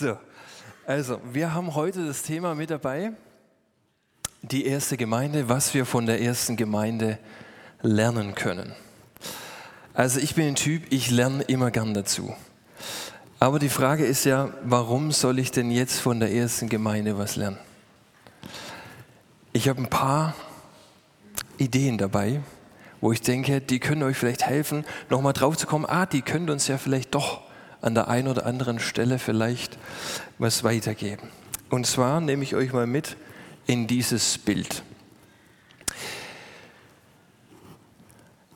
So, also wir haben heute das Thema mit dabei, die erste Gemeinde, was wir von der ersten Gemeinde lernen können. Also ich bin ein Typ, ich lerne immer gern dazu. Aber die Frage ist ja, warum soll ich denn jetzt von der ersten Gemeinde was lernen? Ich habe ein paar Ideen dabei, wo ich denke, die können euch vielleicht helfen, nochmal drauf zu kommen, ah, die können uns ja vielleicht doch an der einen oder anderen Stelle vielleicht was weitergeben. Und zwar nehme ich euch mal mit in dieses Bild.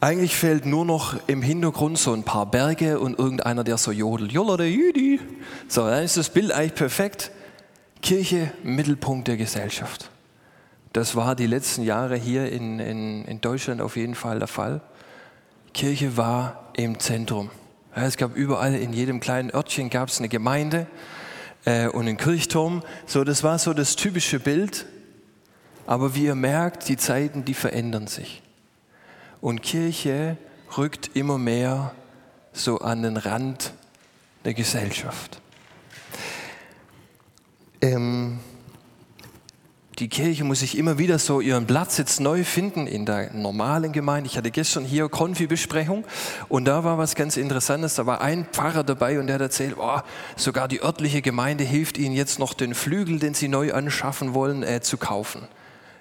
Eigentlich fehlt nur noch im Hintergrund so ein paar Berge und irgendeiner, der so jodelt. So, dann ist das Bild eigentlich perfekt. Kirche, Mittelpunkt der Gesellschaft. Das war die letzten Jahre hier in, in, in Deutschland auf jeden Fall der Fall. Kirche war im Zentrum. Es gab überall, in jedem kleinen Örtchen gab es eine Gemeinde äh, und einen Kirchturm. So, das war so das typische Bild. Aber wie ihr merkt, die Zeiten, die verändern sich. Und Kirche rückt immer mehr so an den Rand der Gesellschaft. Ähm, die Kirche muss sich immer wieder so ihren Platz jetzt neu finden in der normalen Gemeinde. Ich hatte gestern hier Konfi-Besprechung und da war was ganz Interessantes. Da war ein Pfarrer dabei und der hat erzählt, oh, sogar die örtliche Gemeinde hilft ihnen jetzt noch den Flügel, den sie neu anschaffen wollen, äh, zu kaufen.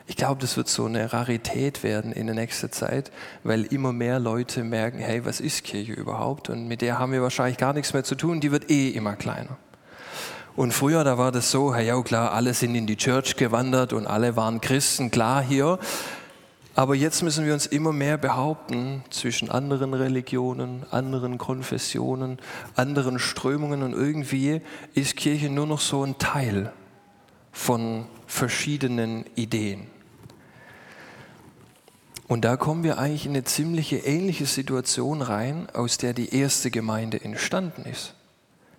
Ich glaube, das wird so eine Rarität werden in der nächsten Zeit, weil immer mehr Leute merken, hey, was ist Kirche überhaupt? Und mit der haben wir wahrscheinlich gar nichts mehr zu tun, die wird eh immer kleiner. Und früher, da war das so, ja klar, alle sind in die Church gewandert und alle waren Christen, klar hier. Aber jetzt müssen wir uns immer mehr behaupten zwischen anderen Religionen, anderen Konfessionen, anderen Strömungen und irgendwie ist Kirche nur noch so ein Teil von verschiedenen Ideen. Und da kommen wir eigentlich in eine ziemliche ähnliche Situation rein, aus der die erste Gemeinde entstanden ist.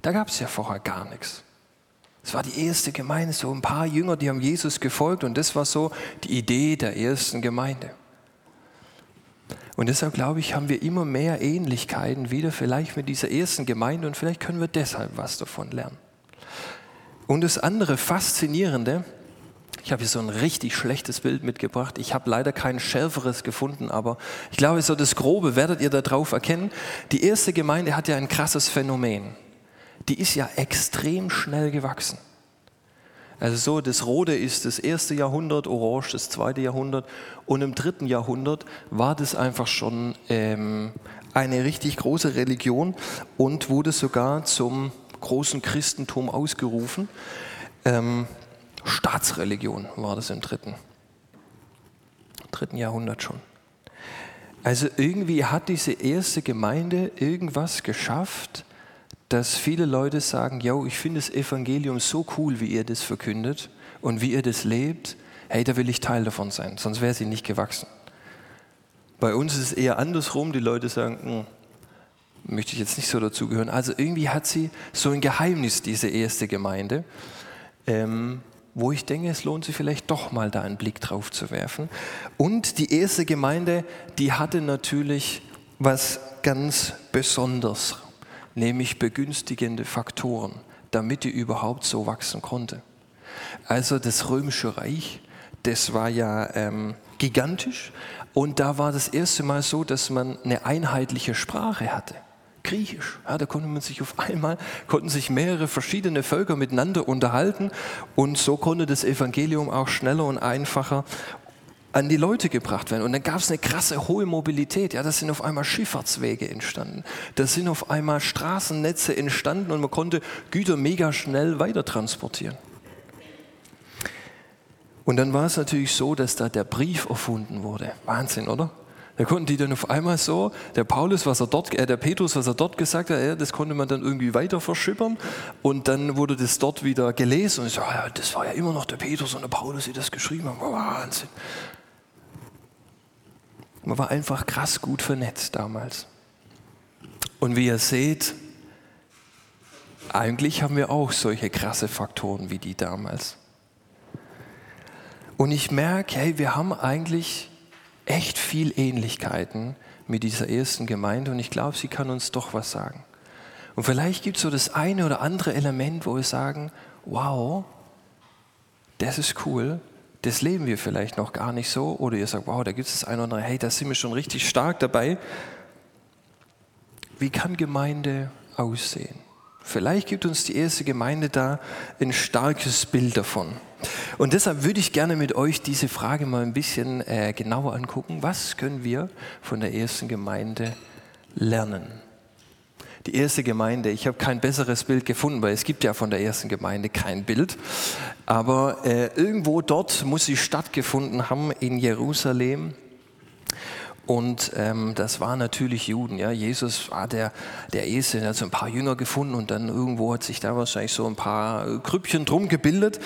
Da gab es ja vorher gar nichts. Es war die erste Gemeinde, so ein paar Jünger, die haben Jesus gefolgt und das war so die Idee der ersten Gemeinde. Und deshalb glaube ich, haben wir immer mehr Ähnlichkeiten wieder vielleicht mit dieser ersten Gemeinde und vielleicht können wir deshalb was davon lernen. Und das andere Faszinierende, ich habe hier so ein richtig schlechtes Bild mitgebracht. Ich habe leider kein schärferes gefunden, aber ich glaube, so das Grobe werdet ihr darauf erkennen. Die erste Gemeinde hat ja ein krasses Phänomen. Die ist ja extrem schnell gewachsen. Also so, das Rote ist das erste Jahrhundert, Orange das zweite Jahrhundert und im dritten Jahrhundert war das einfach schon ähm, eine richtig große Religion und wurde sogar zum großen Christentum ausgerufen. Ähm, Staatsreligion war das im dritten, dritten Jahrhundert schon. Also irgendwie hat diese erste Gemeinde irgendwas geschafft, dass viele Leute sagen, yo, ich finde das Evangelium so cool, wie ihr das verkündet und wie ihr das lebt, hey, da will ich Teil davon sein, sonst wäre sie nicht gewachsen. Bei uns ist es eher andersrum, die Leute sagen, hm, möchte ich jetzt nicht so dazugehören. Also irgendwie hat sie so ein Geheimnis, diese erste Gemeinde. Ähm, wo ich denke, es lohnt sich vielleicht doch mal da einen Blick drauf zu werfen. Und die erste Gemeinde, die hatte natürlich was ganz Besonderes, nämlich begünstigende Faktoren, damit die überhaupt so wachsen konnte. Also das römische Reich, das war ja ähm, gigantisch und da war das erste Mal so, dass man eine einheitliche Sprache hatte. Griechisch. Ja, da konnte man sich auf einmal, konnten sich mehrere verschiedene Völker miteinander unterhalten und so konnte das Evangelium auch schneller und einfacher an die Leute gebracht werden. Und dann gab es eine krasse hohe Mobilität. Ja, da sind auf einmal Schifffahrtswege entstanden. Da sind auf einmal Straßennetze entstanden und man konnte Güter mega schnell weiter transportieren. Und dann war es natürlich so, dass da der Brief erfunden wurde. Wahnsinn, oder? Da konnten die dann auf einmal so, der Paulus, was er dort, äh, der Petrus, was er dort gesagt hat, ja, das konnte man dann irgendwie weiter verschippern und dann wurde das dort wieder gelesen und ich so, ja, das war ja immer noch der Petrus und der Paulus, die das geschrieben haben. Wahnsinn. Man war einfach krass gut vernetzt damals. Und wie ihr seht, eigentlich haben wir auch solche krasse Faktoren wie die damals. Und ich merke, hey, wir haben eigentlich echt viel Ähnlichkeiten mit dieser ersten Gemeinde und ich glaube, sie kann uns doch was sagen. Und vielleicht gibt es so das eine oder andere Element, wo wir sagen, wow, das ist cool, das leben wir vielleicht noch gar nicht so. Oder ihr sagt, wow, da gibt es das eine oder andere, hey, da sind wir schon richtig stark dabei. Wie kann Gemeinde aussehen? Vielleicht gibt uns die erste Gemeinde da ein starkes Bild davon. Und deshalb würde ich gerne mit euch diese Frage mal ein bisschen äh, genauer angucken. Was können wir von der ersten Gemeinde lernen? Die erste Gemeinde, ich habe kein besseres Bild gefunden, weil es gibt ja von der ersten Gemeinde kein Bild. Aber äh, irgendwo dort muss sie stattgefunden haben in Jerusalem. Und ähm, das waren natürlich Juden. Ja. Jesus war der, der Erste, der hat so ein paar Jünger gefunden und dann irgendwo hat sich da wahrscheinlich so ein paar Krüppchen drum gebildet.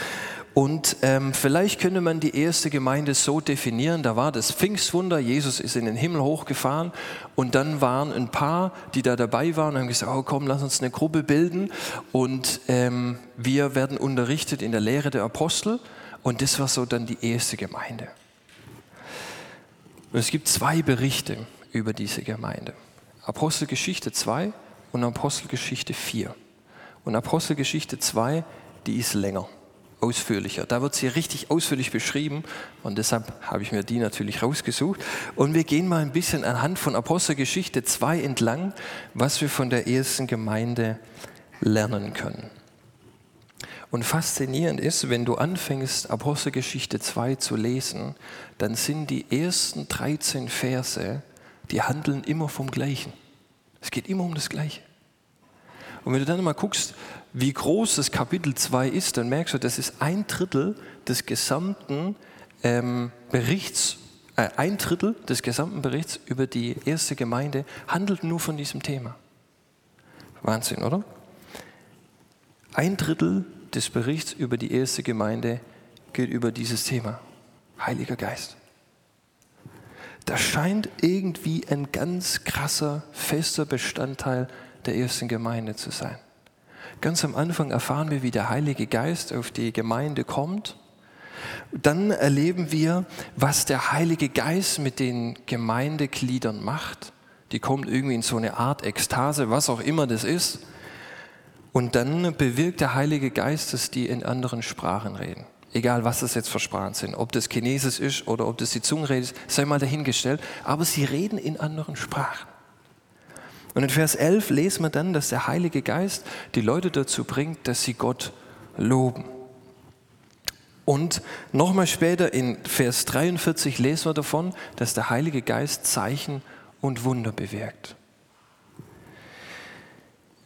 Und ähm, vielleicht könnte man die erste Gemeinde so definieren, da war das Pfingstwunder, Jesus ist in den Himmel hochgefahren und dann waren ein paar, die da dabei waren und haben gesagt, oh komm, lass uns eine Gruppe bilden und ähm, wir werden unterrichtet in der Lehre der Apostel und das war so dann die erste Gemeinde. Und es gibt zwei Berichte über diese Gemeinde. Apostelgeschichte 2 und Apostelgeschichte 4. Und Apostelgeschichte 2, die ist länger ausführlicher. Da wird sie richtig ausführlich beschrieben und deshalb habe ich mir die natürlich rausgesucht. Und wir gehen mal ein bisschen anhand von Apostelgeschichte 2 entlang, was wir von der ersten Gemeinde lernen können. Und faszinierend ist, wenn du anfängst, Apostelgeschichte 2 zu lesen, dann sind die ersten 13 Verse, die handeln immer vom Gleichen. Es geht immer um das Gleiche. Und wenn du dann mal guckst, wie groß das Kapitel 2 ist, dann merkst du, das ist ein Drittel des gesamten ähm, Berichts, äh, ein Drittel des gesamten Berichts über die erste Gemeinde handelt nur von diesem Thema. Wahnsinn, oder? Ein Drittel des Berichts über die erste Gemeinde geht über dieses Thema. Heiliger Geist. Das scheint irgendwie ein ganz krasser, fester Bestandteil der ersten Gemeinde zu sein. Ganz am Anfang erfahren wir, wie der Heilige Geist auf die Gemeinde kommt. Dann erleben wir, was der Heilige Geist mit den Gemeindegliedern macht. Die kommen irgendwie in so eine Art Ekstase, was auch immer das ist. Und dann bewirkt der Heilige Geist, dass die in anderen Sprachen reden. Egal, was das jetzt für Sprachen sind. Ob das Chinesisch ist oder ob das die Zungenrede ist, sei mal dahingestellt. Aber sie reden in anderen Sprachen. Und in Vers 11 lesen wir dann, dass der Heilige Geist die Leute dazu bringt, dass sie Gott loben. Und nochmal später in Vers 43 lesen wir davon, dass der Heilige Geist Zeichen und Wunder bewirkt.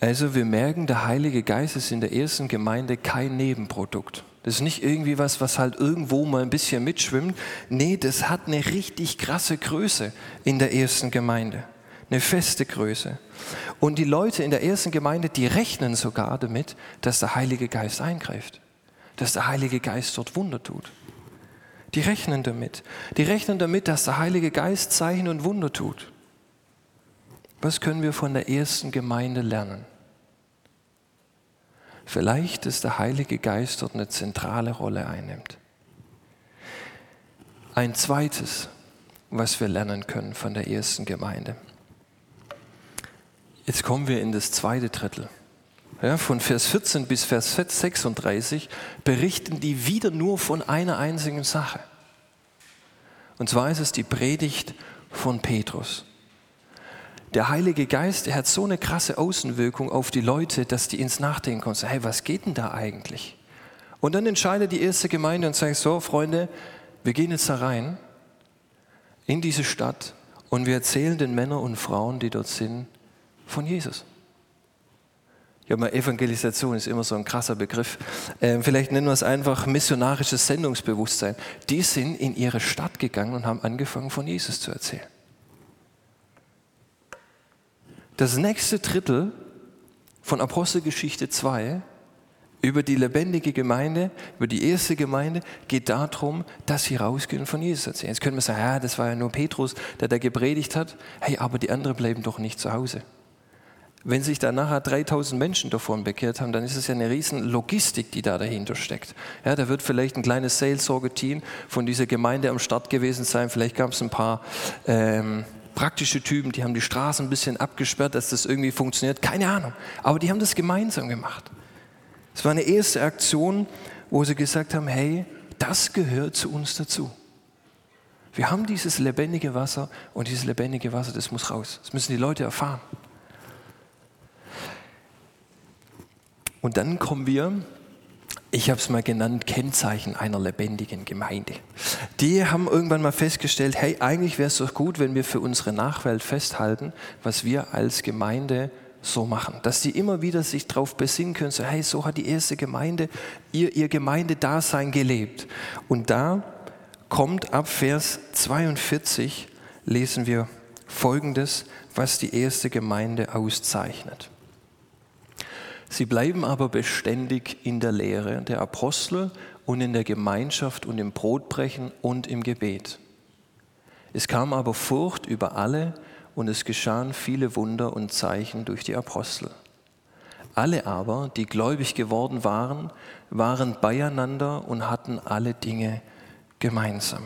Also wir merken, der Heilige Geist ist in der ersten Gemeinde kein Nebenprodukt. Das ist nicht irgendwie was, was halt irgendwo mal ein bisschen mitschwimmt. Nee, das hat eine richtig krasse Größe in der ersten Gemeinde. Eine feste Größe. Und die Leute in der ersten Gemeinde, die rechnen sogar damit, dass der Heilige Geist eingreift. Dass der Heilige Geist dort Wunder tut. Die rechnen damit. Die rechnen damit, dass der Heilige Geist Zeichen und Wunder tut. Was können wir von der ersten Gemeinde lernen? Vielleicht, dass der Heilige Geist dort eine zentrale Rolle einnimmt. Ein zweites, was wir lernen können von der ersten Gemeinde. Jetzt kommen wir in das zweite Drittel. Ja, von Vers 14 bis Vers 36 berichten die wieder nur von einer einzigen Sache. Und zwar ist es die Predigt von Petrus. Der Heilige Geist, der hat so eine krasse Außenwirkung auf die Leute, dass die ins Nachdenken kommen. Hey, was geht denn da eigentlich? Und dann entscheidet die erste Gemeinde und sagt, so Freunde, wir gehen jetzt da rein in diese Stadt und wir erzählen den Männern und Frauen, die dort sind, von Jesus. Ja, mal Evangelisation ist immer so ein krasser Begriff. Ähm, vielleicht nennen wir es einfach missionarisches Sendungsbewusstsein. Die sind in ihre Stadt gegangen und haben angefangen, von Jesus zu erzählen. Das nächste Drittel von Apostelgeschichte 2 über die lebendige Gemeinde, über die erste Gemeinde, geht darum, dass sie rausgehen von Jesus erzählen. Jetzt können wir sagen, ja, das war ja nur Petrus, der da gepredigt hat. Hey, aber die anderen bleiben doch nicht zu Hause. Wenn sich da nachher 3000 Menschen davon bekehrt haben, dann ist es ja eine riesen Logistik, die da dahinter steckt. Ja, da wird vielleicht ein kleines Seelsorge-Team von dieser Gemeinde am Start gewesen sein. Vielleicht gab es ein paar ähm, praktische Typen, die haben die Straßen ein bisschen abgesperrt, dass das irgendwie funktioniert. Keine Ahnung. Aber die haben das gemeinsam gemacht. Es war eine erste Aktion, wo sie gesagt haben, hey, das gehört zu uns dazu. Wir haben dieses lebendige Wasser und dieses lebendige Wasser, das muss raus. Das müssen die Leute erfahren. Und dann kommen wir, ich habe es mal genannt, Kennzeichen einer lebendigen Gemeinde. Die haben irgendwann mal festgestellt, hey, eigentlich wäre es doch gut, wenn wir für unsere Nachwelt festhalten, was wir als Gemeinde so machen. Dass die immer wieder sich darauf besinnen können, so, hey, so hat die erste Gemeinde ihr, ihr Gemeindedasein gelebt. Und da kommt ab Vers 42, lesen wir Folgendes, was die erste Gemeinde auszeichnet. Sie bleiben aber beständig in der Lehre der Apostel und in der Gemeinschaft und im Brotbrechen und im Gebet. Es kam aber Furcht über alle und es geschahen viele Wunder und Zeichen durch die Apostel. Alle aber, die gläubig geworden waren, waren beieinander und hatten alle Dinge gemeinsam.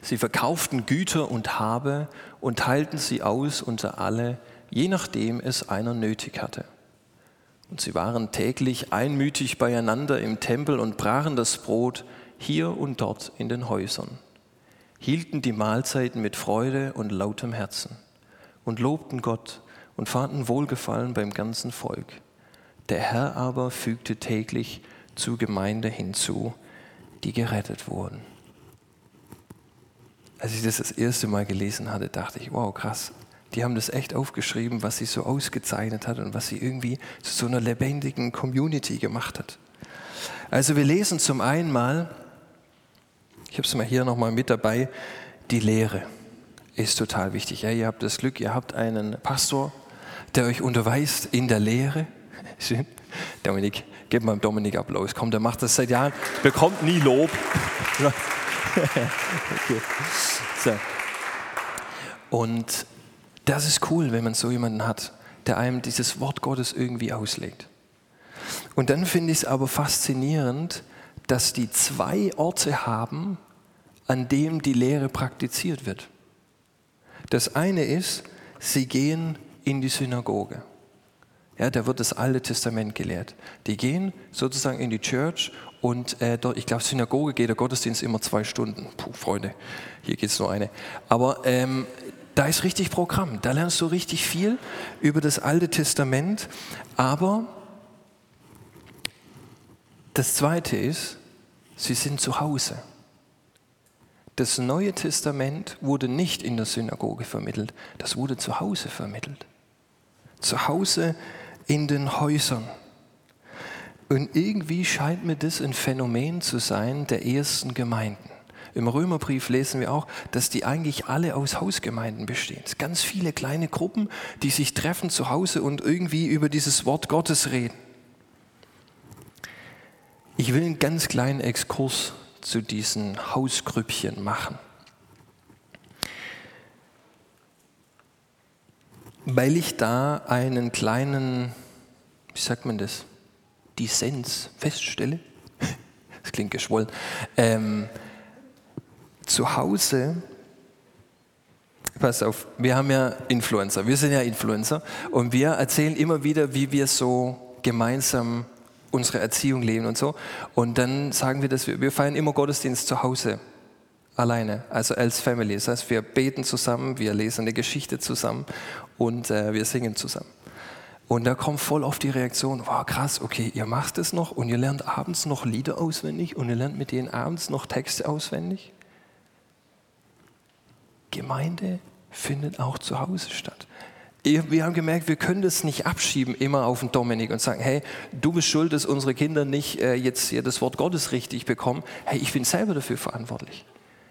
Sie verkauften Güter und Habe und teilten sie aus unter alle, je nachdem es einer nötig hatte. Und sie waren täglich einmütig beieinander im Tempel und brachen das Brot hier und dort in den Häusern, hielten die Mahlzeiten mit Freude und lautem Herzen und lobten Gott und fanden Wohlgefallen beim ganzen Volk. Der Herr aber fügte täglich zur Gemeinde hinzu, die gerettet wurden. Als ich das das erste Mal gelesen hatte, dachte ich, wow, krass, die haben das echt aufgeschrieben, was sie so ausgezeichnet hat und was sie irgendwie zu so einer lebendigen Community gemacht hat. Also wir lesen zum einen mal, ich habe es mal hier nochmal mit dabei, die Lehre ist total wichtig. Ja, ihr habt das Glück, ihr habt einen Pastor, der euch unterweist in der Lehre. Schön. Dominik, gib mal Dominik Applaus. Komm, der macht das seit Jahren, bekommt nie Lob. okay. so. Und das ist cool, wenn man so jemanden hat, der einem dieses Wort Gottes irgendwie auslegt. Und dann finde ich es aber faszinierend, dass die zwei Orte haben, an dem die Lehre praktiziert wird. Das eine ist, sie gehen in die Synagoge. Ja, da wird das Alte Testament gelehrt. Die gehen sozusagen in die Church und äh, dort, ich glaube, Synagoge geht der Gottesdienst immer zwei Stunden. Puh, Freunde, hier geht es nur eine. Aber ähm, da ist richtig Programm. Da lernst du richtig viel über das Alte Testament. Aber das Zweite ist, sie sind zu Hause. Das Neue Testament wurde nicht in der Synagoge vermittelt, das wurde zu Hause vermittelt. Zu Hause in den Häusern. Und irgendwie scheint mir das ein Phänomen zu sein der ersten Gemeinden. Im Römerbrief lesen wir auch, dass die eigentlich alle aus Hausgemeinden bestehen. Ganz viele kleine Gruppen, die sich treffen zu Hause und irgendwie über dieses Wort Gottes reden. Ich will einen ganz kleinen Exkurs zu diesen Hausgrüppchen machen. Weil ich da einen kleinen, wie sagt man das, Dissens feststelle. Das klingt geschwollen. Ähm, zu Hause, pass auf, wir haben ja Influencer, wir sind ja Influencer und wir erzählen immer wieder, wie wir so gemeinsam unsere Erziehung leben und so. Und dann sagen wir, dass wir, wir feiern immer Gottesdienst zu Hause, alleine, also als Family. Das heißt, wir beten zusammen, wir lesen eine Geschichte zusammen und äh, wir singen zusammen. Und da kommt voll auf die Reaktion, wow krass, okay, ihr macht es noch und ihr lernt abends noch Lieder auswendig und ihr lernt mit denen abends noch Texte auswendig. Gemeinde findet auch zu Hause statt. Wir haben gemerkt, wir können das nicht abschieben immer auf den Dominik und sagen, hey, du bist schuld, dass unsere Kinder nicht äh, jetzt hier das Wort Gottes richtig bekommen. Hey, ich bin selber dafür verantwortlich.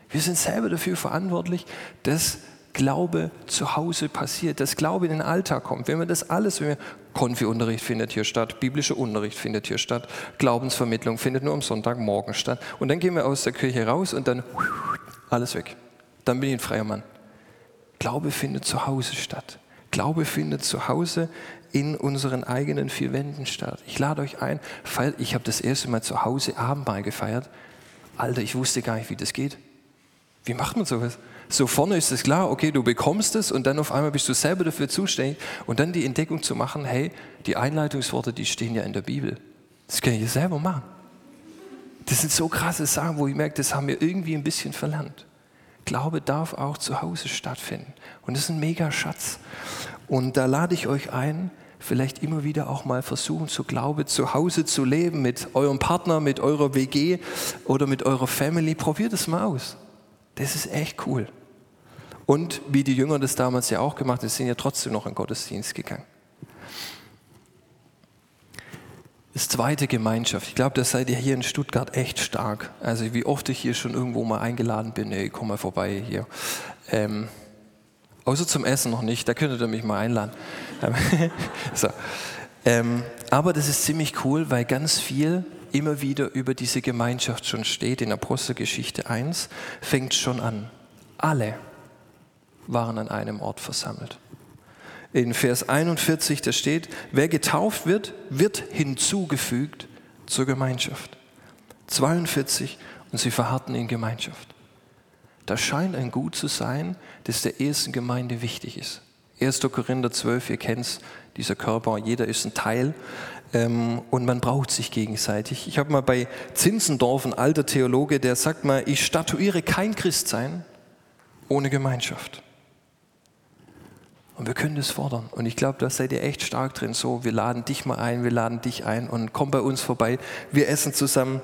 Wir sind selber dafür verantwortlich, dass Glaube zu Hause passiert, dass Glaube in den Alltag kommt. Wenn wir das alles, wenn wir Konfi-Unterricht findet hier statt, biblischer Unterricht findet hier statt, Glaubensvermittlung findet nur am Sonntagmorgen statt. Und dann gehen wir aus der Kirche raus und dann alles weg dann bin ich ein freier Mann. Glaube findet zu Hause statt. Glaube findet zu Hause in unseren eigenen vier Wänden statt. Ich lade euch ein, ich habe das erste Mal zu Hause Abendmahl gefeiert. Alter, ich wusste gar nicht, wie das geht. Wie macht man sowas? So vorne ist es klar, okay, du bekommst es und dann auf einmal bist du selber dafür zuständig und dann die Entdeckung zu machen, hey, die Einleitungsworte, die stehen ja in der Bibel. Das kann ich selber machen. Das sind so krasse Sachen, wo ich merke, das haben wir irgendwie ein bisschen verlernt. Glaube darf auch zu Hause stattfinden. Und das ist ein mega Schatz. Und da lade ich euch ein, vielleicht immer wieder auch mal versuchen, zu Glaube zu Hause zu leben, mit eurem Partner, mit eurer WG oder mit eurer Family. Probiert es mal aus. Das ist echt cool. Und wie die Jünger das damals ja auch gemacht haben, sind ja trotzdem noch in Gottesdienst gegangen. Das zweite Gemeinschaft. Ich glaube, das seid ihr hier in Stuttgart echt stark. Also wie oft ich hier schon irgendwo mal eingeladen bin, ey, komm mal vorbei hier. Ähm, außer zum Essen noch nicht, da könntet ihr mich mal einladen. so. ähm, aber das ist ziemlich cool, weil ganz viel immer wieder über diese Gemeinschaft schon steht. In Apostelgeschichte 1 fängt schon an. Alle waren an einem Ort versammelt in Vers 41, da steht, wer getauft wird, wird hinzugefügt zur Gemeinschaft. 42, und sie verharrten in Gemeinschaft. Das scheint ein Gut zu sein, das der ersten Gemeinde wichtig ist. 1. Korinther 12, ihr kennt es, dieser Körper, jeder ist ein Teil ähm, und man braucht sich gegenseitig. Ich habe mal bei Zinzendorf, ein alter Theologe, der sagt mal, ich statuiere kein Christsein ohne Gemeinschaft. Und wir können das fordern. Und ich glaube, da seid ihr echt stark drin. So, wir laden dich mal ein, wir laden dich ein und komm bei uns vorbei. Wir essen zusammen.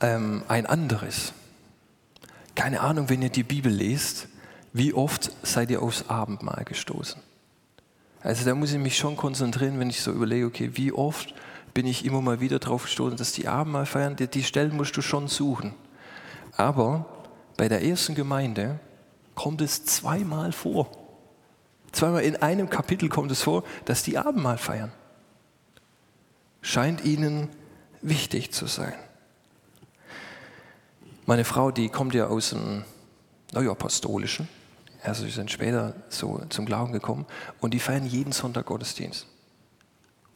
Ähm, ein anderes. Keine Ahnung, wenn ihr die Bibel lest, wie oft seid ihr aufs Abendmahl gestoßen? Also da muss ich mich schon konzentrieren, wenn ich so überlege, okay, wie oft bin ich immer mal wieder drauf gestoßen, dass die Abendmahl feiern, die, die Stellen musst du schon suchen. Aber bei der ersten Gemeinde kommt es zweimal vor. Zweimal in einem Kapitel kommt es vor, dass die Abendmahl feiern. Scheint ihnen wichtig zu sein. Meine Frau, die kommt ja aus dem Neuapostolischen, also sie sind später so zum Glauben gekommen und die feiern jeden Sonntag Gottesdienst.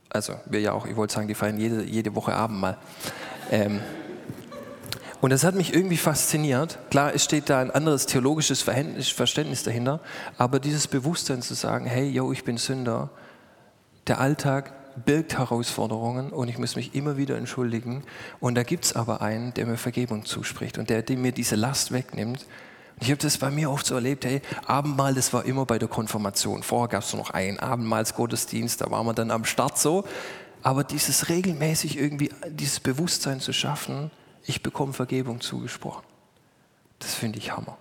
Also wir ja auch, ich wollte sagen, die feiern jede, jede Woche Abendmahl. Ähm, und das hat mich irgendwie fasziniert. Klar, es steht da ein anderes theologisches Verständnis dahinter, aber dieses Bewusstsein zu sagen, hey, yo, ich bin Sünder, der Alltag birgt Herausforderungen und ich muss mich immer wieder entschuldigen. Und da gibt es aber einen, der mir Vergebung zuspricht und der, der mir diese Last wegnimmt. Ich habe das bei mir oft so erlebt, hey, Abendmahl, das war immer bei der Konfirmation. Vorher gab es noch einen Abendmahlsgottesdienst, da waren wir dann am Start so. Aber dieses regelmäßig irgendwie, dieses Bewusstsein zu schaffen, ich bekomme Vergebung zugesprochen. Das finde ich Hammer.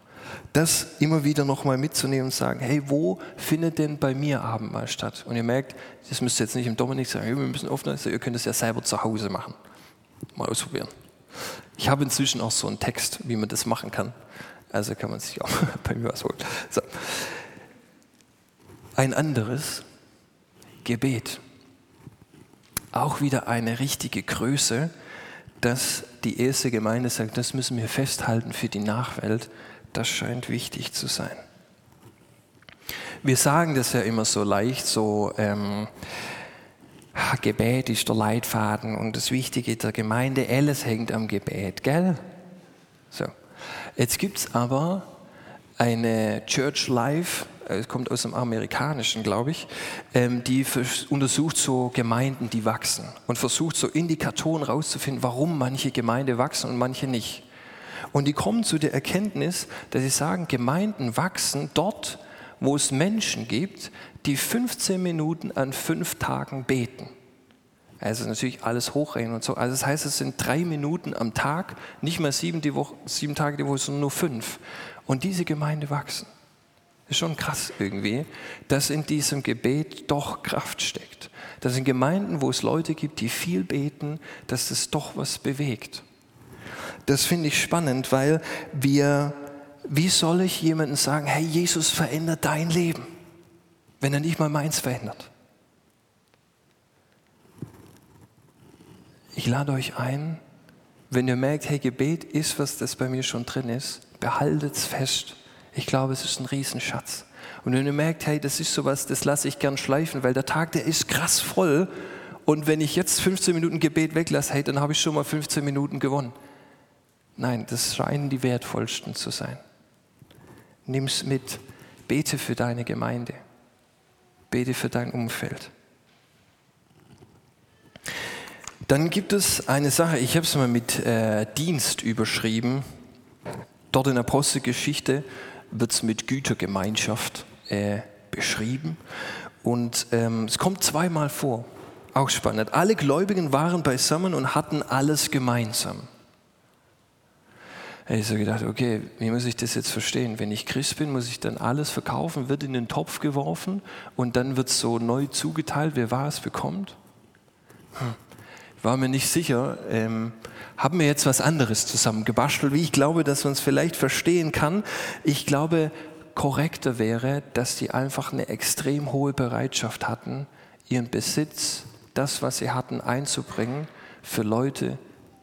Das immer wieder nochmal mitzunehmen und sagen, hey, wo findet denn bei mir Abendmahl statt? Und ihr merkt, das müsst ihr jetzt nicht im Dominik sagen, wir müssen offen sein, ihr könnt es ja selber zu Hause machen. Mal ausprobieren. Ich habe inzwischen auch so einen Text, wie man das machen kann. Also kann man sich auch bei mir was holen. So. Ein anderes Gebet. Auch wieder eine richtige Größe, dass die erste Gemeinde sagt, das müssen wir festhalten für die Nachwelt, das scheint wichtig zu sein. Wir sagen das ja immer so leicht, so ähm, Gebet ist der Leitfaden und das Wichtige der Gemeinde, alles hängt am Gebet, gell? So. Jetzt gibt es aber eine Church Life es kommt aus dem Amerikanischen, glaube ich, ähm, die untersucht so Gemeinden, die wachsen und versucht so Indikatoren rauszufinden, warum manche Gemeinden wachsen und manche nicht. Und die kommen zu der Erkenntnis, dass sie sagen, Gemeinden wachsen dort, wo es Menschen gibt, die 15 Minuten an fünf Tagen beten. Also natürlich alles hochrechnen und so. Also das heißt, es sind drei Minuten am Tag, nicht mal sieben, die Woche, sieben Tage die Woche, sondern nur fünf. Und diese Gemeinde wachsen. Ist schon krass irgendwie, dass in diesem Gebet doch Kraft steckt. Dass in Gemeinden, wo es Leute gibt, die viel beten, dass das doch was bewegt. Das finde ich spannend, weil wir, wie soll ich jemandem sagen, hey, Jesus verändert dein Leben, wenn er nicht mal meins verändert? Ich lade euch ein, wenn ihr merkt, hey, Gebet ist, was das bei mir schon drin ist, behaltet es fest ich glaube, es ist ein Riesenschatz. Und wenn ihr merkt, hey, das ist sowas, das lasse ich gern schleifen, weil der Tag, der ist krass voll. Und wenn ich jetzt 15 Minuten Gebet weglasse, hey, dann habe ich schon mal 15 Minuten gewonnen. Nein, das scheinen die wertvollsten zu sein. Nimm's mit. Bete für deine Gemeinde. Bete für dein Umfeld. Dann gibt es eine Sache, ich habe es mal mit äh, Dienst überschrieben. Dort in der Apostelgeschichte wird es mit Gütergemeinschaft äh, beschrieben. Und ähm, es kommt zweimal vor. Auch spannend. Alle Gläubigen waren beisammen und hatten alles gemeinsam. Ich so gedacht, okay, wie muss ich das jetzt verstehen? Wenn ich Christ bin, muss ich dann alles verkaufen, wird in den Topf geworfen und dann wird es so neu zugeteilt, wer was bekommt? Hm. War mir nicht sicher. Ähm, haben wir jetzt was anderes zusammen gebastelt, wie ich glaube, dass man es vielleicht verstehen kann. Ich glaube, korrekter wäre, dass die einfach eine extrem hohe Bereitschaft hatten, ihren Besitz, das, was sie hatten, einzubringen für Leute,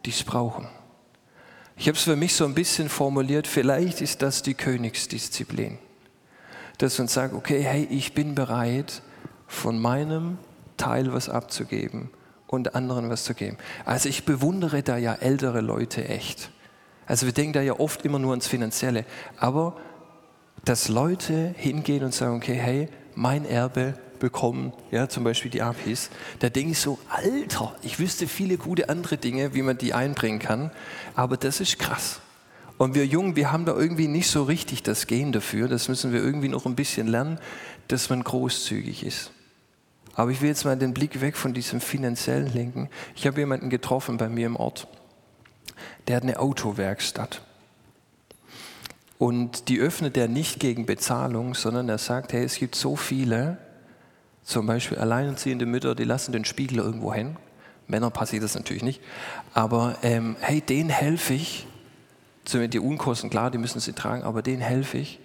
die es brauchen. Ich habe es für mich so ein bisschen formuliert, vielleicht ist das die Königsdisziplin. Dass man sagt, okay, hey, ich bin bereit, von meinem Teil was abzugeben und anderen was zu geben. Also ich bewundere da ja ältere Leute echt. Also wir denken da ja oft immer nur ans Finanzielle. Aber dass Leute hingehen und sagen, okay, hey, mein Erbe bekommen, ja, zum Beispiel die APIs, da denke ich so, Alter, ich wüsste viele gute andere Dinge, wie man die einbringen kann, aber das ist krass. Und wir Jungen, wir haben da irgendwie nicht so richtig das Gehen dafür, das müssen wir irgendwie noch ein bisschen lernen, dass man großzügig ist. Aber ich will jetzt mal den Blick weg von diesem finanziellen lenken. Ich habe jemanden getroffen bei mir im Ort, der hat eine Autowerkstatt. Und die öffnet er nicht gegen Bezahlung, sondern er sagt, hey, es gibt so viele, zum Beispiel alleinerziehende Mütter, die lassen den Spiegel irgendwo hin. Männer passiert das natürlich nicht. Aber ähm, hey, denen helfe ich, zumindest die Unkosten, klar, die müssen sie tragen, aber denen helfe ich,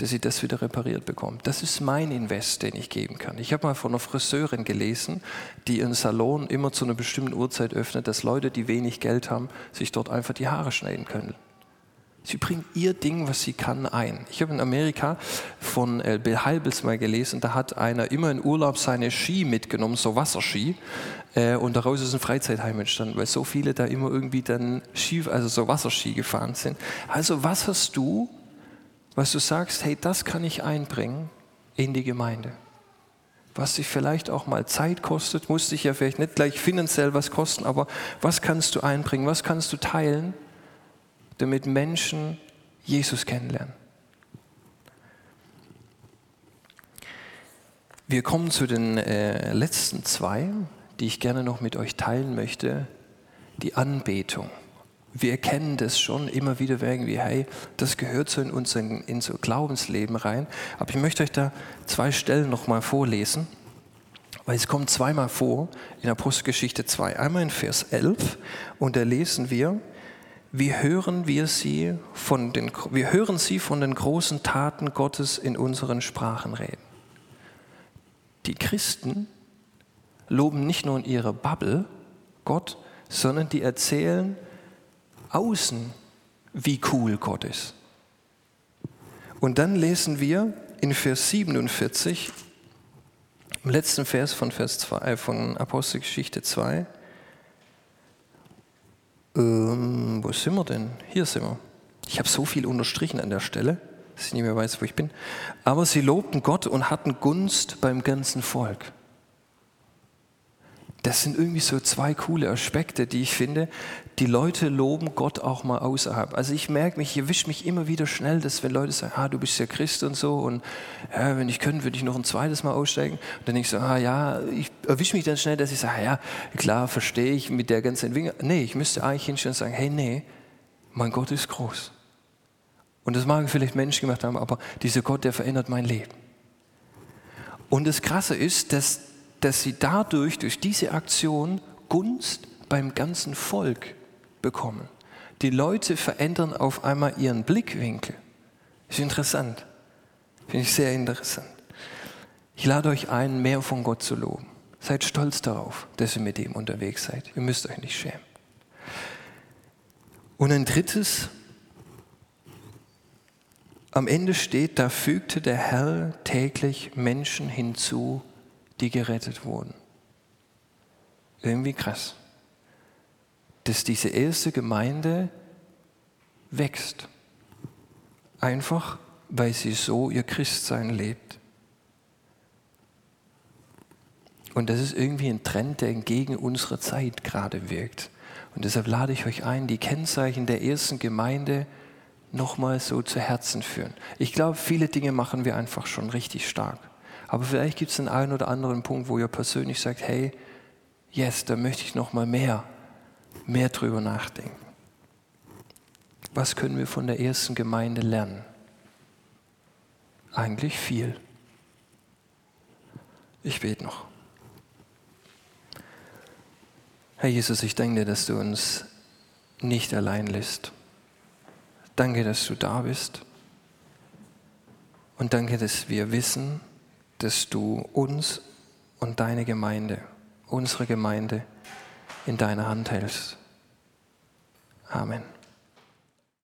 dass sie das wieder repariert bekommen. Das ist mein Invest, den ich geben kann. Ich habe mal von einer Friseurin gelesen, die ihren Salon immer zu einer bestimmten Uhrzeit öffnet, dass Leute, die wenig Geld haben, sich dort einfach die Haare schneiden können. Sie bringt ihr Ding, was sie kann, ein. Ich habe in Amerika von äh, Bill Heibels mal gelesen, da hat einer immer in Urlaub seine Ski mitgenommen, so Wasserski, äh, und daraus ist ein Freizeitheim entstanden, weil so viele da immer irgendwie dann Ski, also so Wasserski gefahren sind. Also was hast du, was du sagst, hey, das kann ich einbringen in die Gemeinde? Was dich vielleicht auch mal Zeit kostet, muss dich ja vielleicht nicht gleich finanziell was kosten, aber was kannst du einbringen, was kannst du teilen? damit Menschen Jesus kennenlernen. Wir kommen zu den äh, letzten zwei, die ich gerne noch mit euch teilen möchte. Die Anbetung. Wir kennen das schon immer wieder irgendwie, hey, das gehört so in unser, in unser Glaubensleben rein. Aber ich möchte euch da zwei Stellen nochmal vorlesen, weil es kommt zweimal vor in Apostelgeschichte 2. Einmal in Vers 11 und da lesen wir, wie hören wir sie von den, wir hören sie von den großen Taten Gottes in unseren Sprachen reden. Die Christen loben nicht nur in ihrer Bubble Gott, sondern die erzählen außen, wie cool Gott ist. Und dann lesen wir in Vers 47, im letzten Vers von, Vers 2, von Apostelgeschichte 2, ähm, wo sind wir denn? Hier sind wir. Ich habe so viel unterstrichen an der Stelle, dass ich nicht mehr weiß, wo ich bin. Aber sie lobten Gott und hatten Gunst beim ganzen Volk. Das sind irgendwie so zwei coole Aspekte, die ich finde. Die Leute loben Gott auch mal außerhalb. Also ich merke mich, ich erwische mich immer wieder schnell, dass wenn Leute sagen, ah, du bist ja Christ und so und ja, wenn ich könnte, würde ich noch ein zweites Mal aussteigen. Und dann ich so, ah ja, ich erwische mich dann schnell, dass ich sage, ja, klar, verstehe ich mit der ganzen Entwicklung. Nee, ich müsste eigentlich hinstellen und sagen, hey, nee, mein Gott ist groß. Und das mag vielleicht Menschen gemacht haben, aber dieser Gott, der verändert mein Leben. Und das Krasse ist, dass dass sie dadurch, durch diese Aktion, Gunst beim ganzen Volk bekommen. Die Leute verändern auf einmal ihren Blickwinkel. Ist interessant. Finde ich sehr interessant. Ich lade euch ein, mehr von Gott zu loben. Seid stolz darauf, dass ihr mit ihm unterwegs seid. Ihr müsst euch nicht schämen. Und ein drittes, am Ende steht, da fügte der Herr täglich Menschen hinzu, die gerettet wurden. Irgendwie krass. Dass diese erste Gemeinde wächst. Einfach, weil sie so ihr Christsein lebt. Und das ist irgendwie ein Trend, der entgegen unserer Zeit gerade wirkt. Und deshalb lade ich euch ein, die Kennzeichen der ersten Gemeinde nochmal so zu Herzen führen. Ich glaube, viele Dinge machen wir einfach schon richtig stark. Aber vielleicht gibt es einen einen oder anderen Punkt, wo ihr persönlich sagt, hey, yes, da möchte ich nochmal mehr, mehr drüber nachdenken. Was können wir von der ersten Gemeinde lernen? Eigentlich viel. Ich bete noch. Herr Jesus, ich danke dir, dass du uns nicht allein lässt. Danke, dass du da bist. Und danke, dass wir wissen, dass du uns und deine Gemeinde, unsere Gemeinde in deiner Hand hältst. Amen.